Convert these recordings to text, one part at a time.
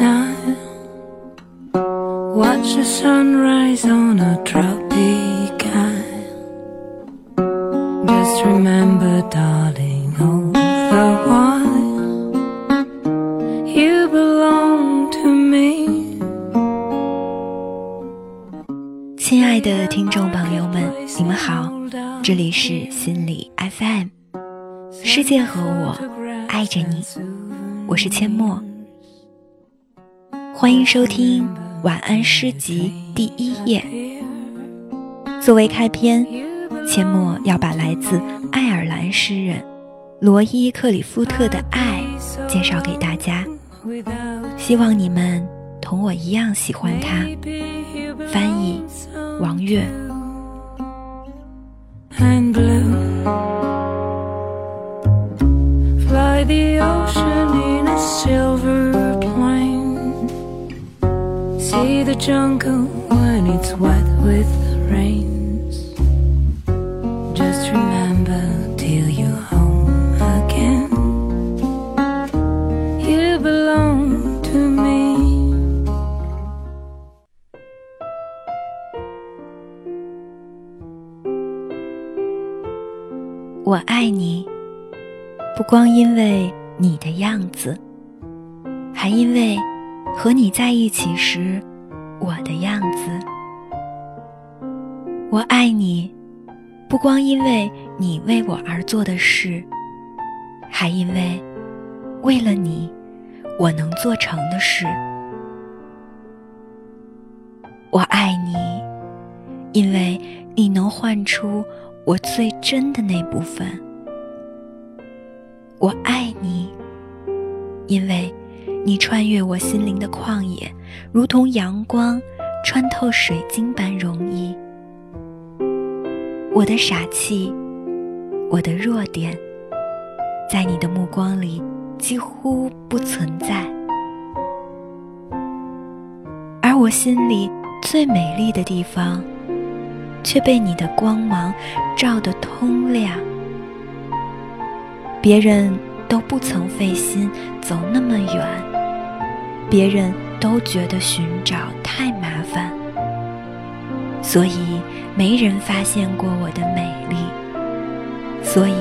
Nile. Watch the sunrise on a tropic isle. Just remember, darling, all the while you belong to me. 亲爱的听众朋友们，你们好，这里是心理 FM，世界和我爱着你，我是阡陌，欢迎收听晚安诗集第一页。作为开篇，阡陌要把来自爱尔兰诗人罗伊·克里夫特的《爱》介绍给大家，希望你们同我一样喜欢它。翻译王悦。The jungle when it's wet with rains. Just remember till you're home again. You belong to me. 我爱你，不光因为你的样子，还因为和你在一起时我的样子。我爱你，不光因为你为我而做的事，还因为为了你我能做成的事。我爱你，因为你能唤出我最真的那部分。我爱你，因为你穿越我心灵的旷野，如同阳光穿透水晶般容易。我的傻气，我的弱点，在你的目光里几乎不存在，而我心里最美丽的地方。却被你的光芒照得通亮。别人都不曾费心走那么远，别人都觉得寻找太麻烦，所以没人发现过我的美丽，所以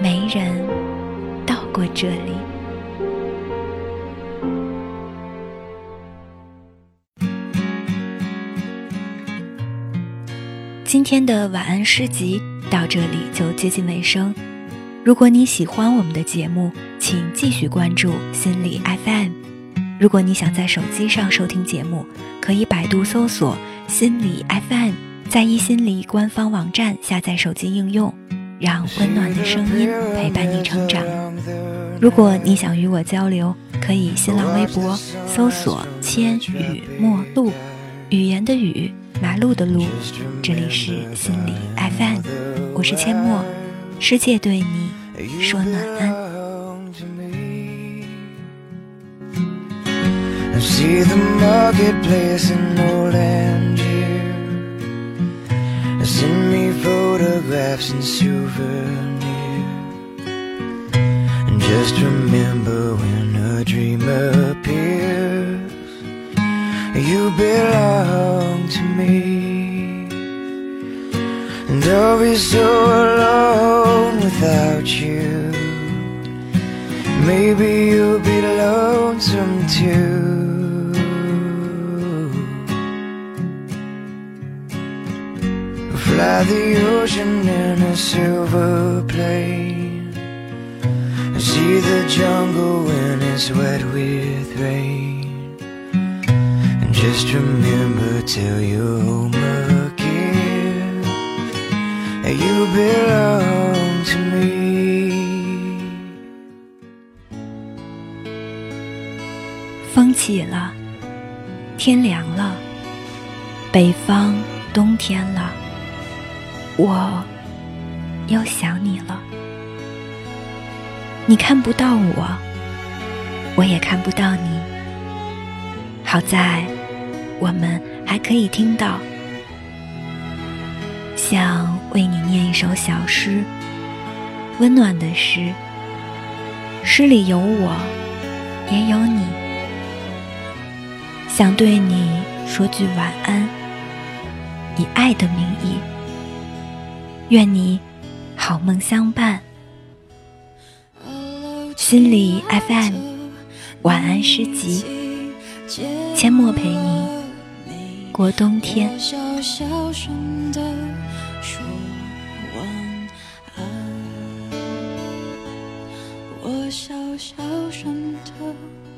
没人到过这里。今天的晚安诗集到这里就接近尾声。如果你喜欢我们的节目，请继续关注心理 FM。如果你想在手机上收听节目，可以百度搜索“心理 FM”，在一心理官方网站下载手机应用，让温暖的声音陪伴你成长。如果你想与我交流，可以新浪微博搜索“千语陌路”，语言的语。马路的路，这里是心理 FM，我是阡陌，世界对你说暖安。See the marketplace in old Angier. Send me photographs and souvenirs. And just remember when a dream appears. You belong to me, and I'll be so alone without you. Maybe you'll be lonesome too. The ocean in a silver plane. See the jungle when it's wet with rain. And just remember till you're home again. You belong to me. 风起了，天凉了，北方冬天了，我又想你了。你看不到我，我也看不到你。好在我们还可以听到。想为你念一首小诗，温暖的诗。诗里有我，也有你。想对你说句晚安，以爱的名义，愿你好梦相伴。心里 FM 晚安诗集，阡陌陪你过冬天。我小小声的。